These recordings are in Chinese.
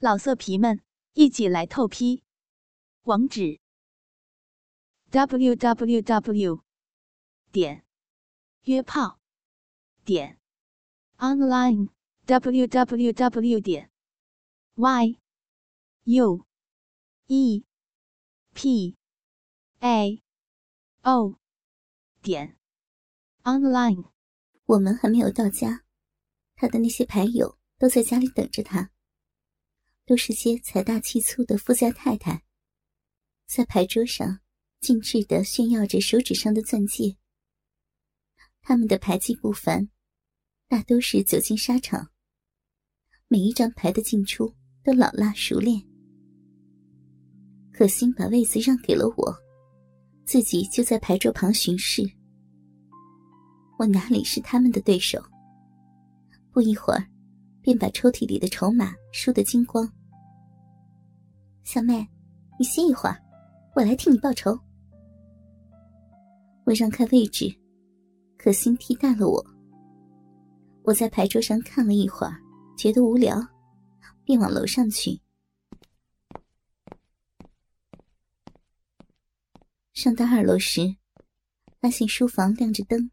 老色皮们，一起来透批！网址：w w w 点约炮点 online w w w 点 y u e p a o 点 online。我们还没有到家，他的那些牌友都在家里等着他。都是些财大气粗的富家太太，在牌桌上尽致的炫耀着手指上的钻戒。他们的牌技不凡，大都是久经沙场，每一张牌的进出都老辣熟练。可心把位子让给了我，自己就在牌桌旁巡视。我哪里是他们的对手？不一会儿，便把抽屉里的筹码输得精光。小妹，你歇一会儿，我来替你报仇。我让开位置，可心替代了我。我在牌桌上看了一会儿，觉得无聊，便往楼上去。上到二楼时，发现书房亮着灯。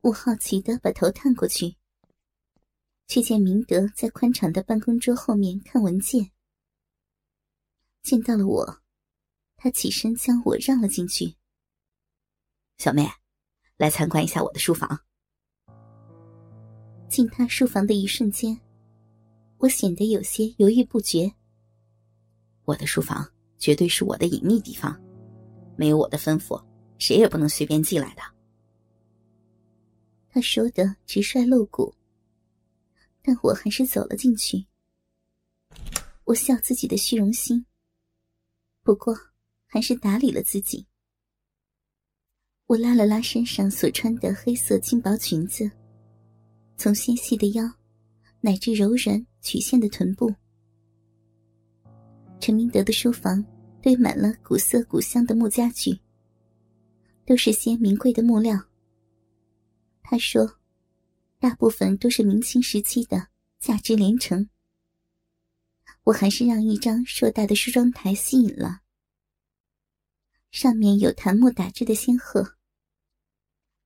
我好奇的把头探过去，却见明德在宽敞的办公桌后面看文件。见到了我，他起身将我让了进去。小妹，来参观一下我的书房。进他书房的一瞬间，我显得有些犹豫不决。我的书房绝对是我的隐秘地方，没有我的吩咐，谁也不能随便进来的。他说的直率露骨，但我还是走了进去。我笑自己的虚荣心。不过，还是打理了自己。我拉了拉身上所穿的黑色轻薄裙子，从纤细的腰，乃至柔软曲线的臀部。陈明德的书房堆满了古色古香的木家具，都是些名贵的木料。他说，大部分都是明清时期的，价值连城。我还是让一张硕大的梳妆台吸引了，上面有檀木打制的仙鹤，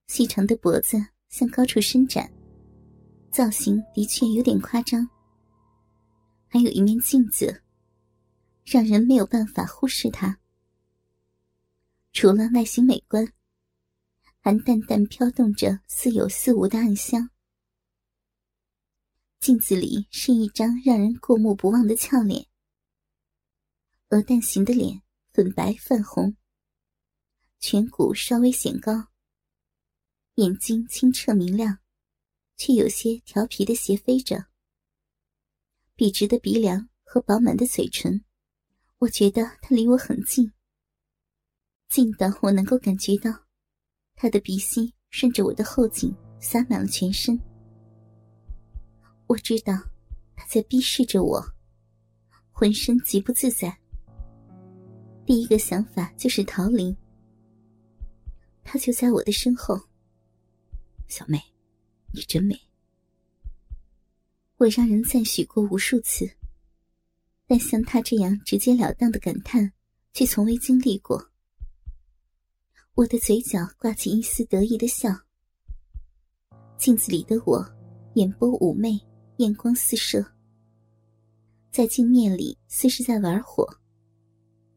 细长的脖子向高处伸展，造型的确有点夸张。还有一面镜子，让人没有办法忽视它。除了外形美观，还淡淡飘动着似有似无的暗香。镜子里是一张让人过目不忘的俏脸，鹅蛋形的脸，粉白泛红，颧骨稍微显高，眼睛清澈明亮，却有些调皮的斜飞着。笔直的鼻梁和饱满的嘴唇，我觉得他离我很近，近的我能够感觉到他的鼻息顺着我的后颈洒满了全身。我知道他在逼视着我，浑身极不自在。第一个想法就是逃离。他就在我的身后。小妹，你真美。我让人赞许过无数次，但像他这样直截了当的感叹，却从未经历过。我的嘴角挂起一丝得意的笑。镜子里的我，眼波妩媚。眼光四射，在镜面里似是在玩火，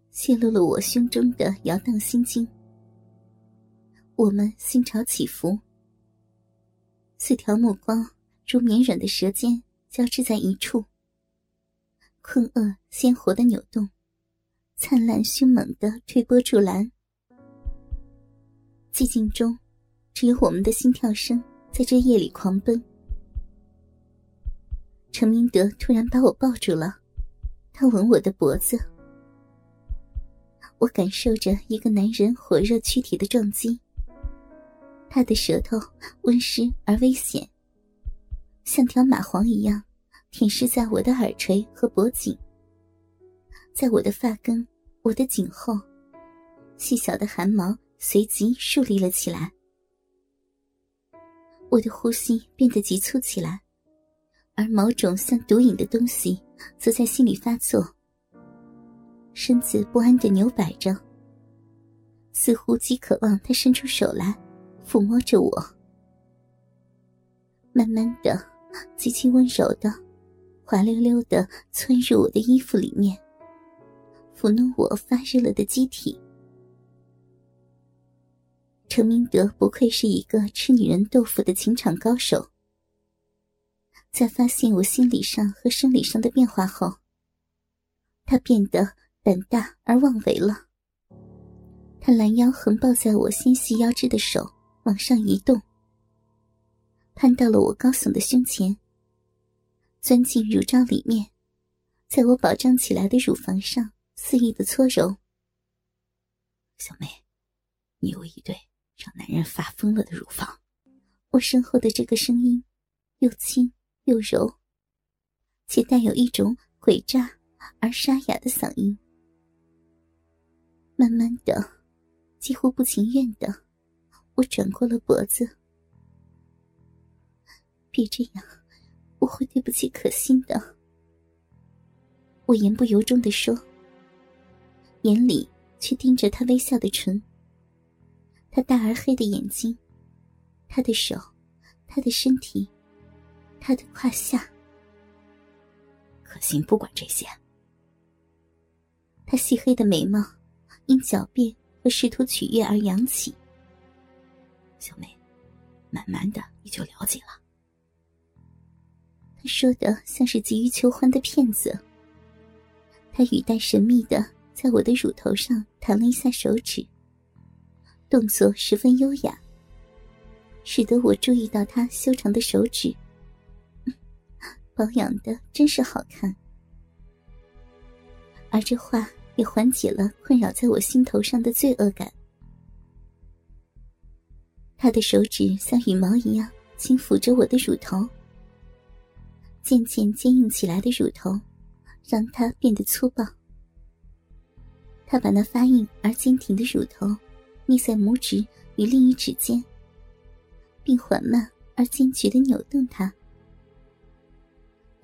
泄露了我胸中的摇荡心经。我们心潮起伏，四条目光如绵软的舌尖交织在一处，困厄鲜活的扭动，灿烂凶猛的推波助澜。寂静中，只有我们的心跳声在这夜里狂奔。陈明德突然把我抱住了，他吻我的脖子，我感受着一个男人火热躯体的撞击。他的舌头温湿而危险，像条蚂蟥一样舔舐在我的耳垂和脖颈，在我的发根、我的颈后，细小的汗毛随即竖立了起来。我的呼吸变得急促起来。而某种像毒瘾的东西则在心里发作，身子不安的扭摆着，似乎极渴望他伸出手来抚摸着我。慢慢的，极其温柔的，滑溜溜的窜入我的衣服里面，抚弄我发热了的机体。程明德不愧是一个吃女人豆腐的情场高手。在发现我心理上和生理上的变化后，他变得胆大而妄为了。他拦腰横抱在我纤细腰肢的手往上移动，攀到了我高耸的胸前，钻进乳罩里面，在我饱胀起来的乳房上肆意的搓揉。小妹，你有一对让男人发疯了的乳房。我身后的这个声音，又轻。又柔，且带有一种诡诈而沙哑的嗓音。慢慢的，几乎不情愿的，我转过了脖子。别这样，我会对不起可心的。我言不由衷的说，眼里却盯着他微笑的唇。他大而黑的眼睛，他的手，他的身体。他的胯下，可心不管这些。他细黑的眉毛因狡辩和试图取悦而扬起。小妹，慢慢的你就了解了。他说的像是急于求欢的骗子。他语带神秘的在我的乳头上弹了一下手指，动作十分优雅，使得我注意到他修长的手指。保养的真是好看，而这话也缓解了困扰在我心头上的罪恶感。他的手指像羽毛一样轻抚着我的乳头，渐渐坚硬起来的乳头，让他变得粗暴。他把那发硬而坚挺的乳头捏在拇指与另一指间，并缓慢而坚决的扭动它。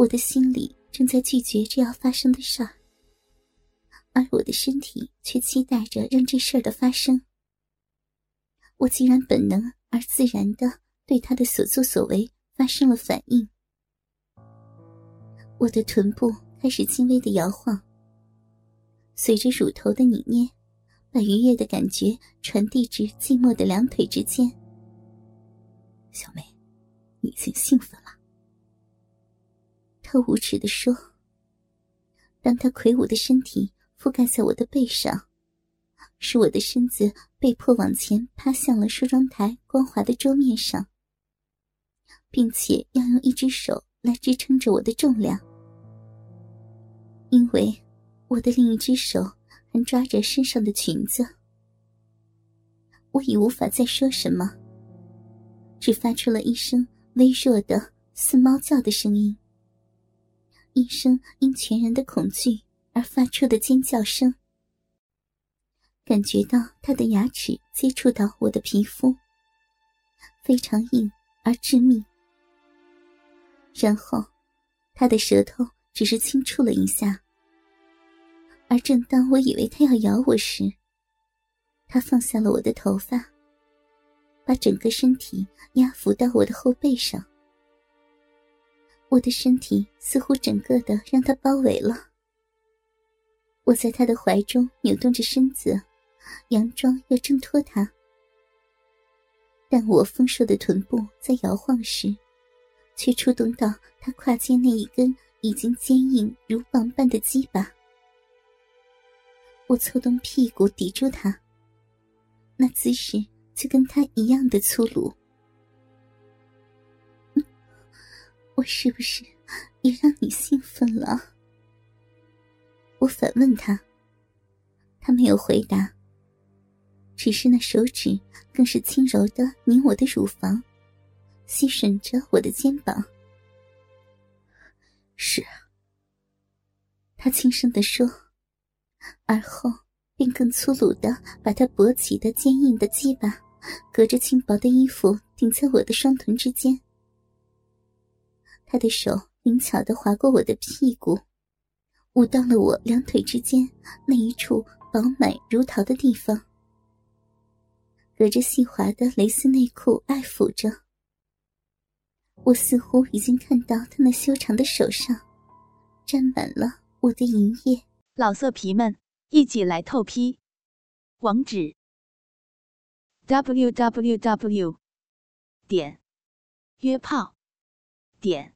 我的心里正在拒绝这要发生的事儿，而我的身体却期待着让这事儿的发生。我竟然本能而自然的对他的所作所为发生了反应。我的臀部开始轻微的摇晃，随着乳头的拧捏，把愉悦的感觉传递至寂寞的两腿之间。小妹，你已经兴奋他无耻的说：“当他魁梧的身体覆盖在我的背上，使我的身子被迫往前趴向了梳妆台光滑的桌面上，并且要用一只手来支撑着我的重量，因为我的另一只手还抓着身上的裙子。我已无法再说什么，只发出了一声微弱的似猫叫的声音。”一声因全然的恐惧而发出的尖叫声，感觉到他的牙齿接触到我的皮肤，非常硬而致命。然后，他的舌头只是轻触了一下，而正当我以为他要咬我时，他放下了我的头发，把整个身体压伏到我的后背上。我的身体似乎整个的让他包围了。我在他的怀中扭动着身子，佯装要挣脱他，但我丰硕的臀部在摇晃时，却触动到他胯间那一根已经坚硬如棒般的鸡巴。我侧动屁股抵住他，那姿势就跟他一样的粗鲁。我是不是也让你兴奋了？我反问他，他没有回答，只是那手指更是轻柔的拧我的乳房，吸吮着我的肩膀。是，他轻声的说，而后便更粗鲁的把他勃起的坚硬的鸡巴，隔着轻薄的衣服顶在我的双臀之间。他的手灵巧的划过我的屁股，舞到了我两腿之间那一处饱满如桃的地方，隔着细滑的蕾丝内裤爱抚着。我似乎已经看到他那修长的手上沾满了我的银液。老色皮们，一起来透批！网址：w w w. 点约炮点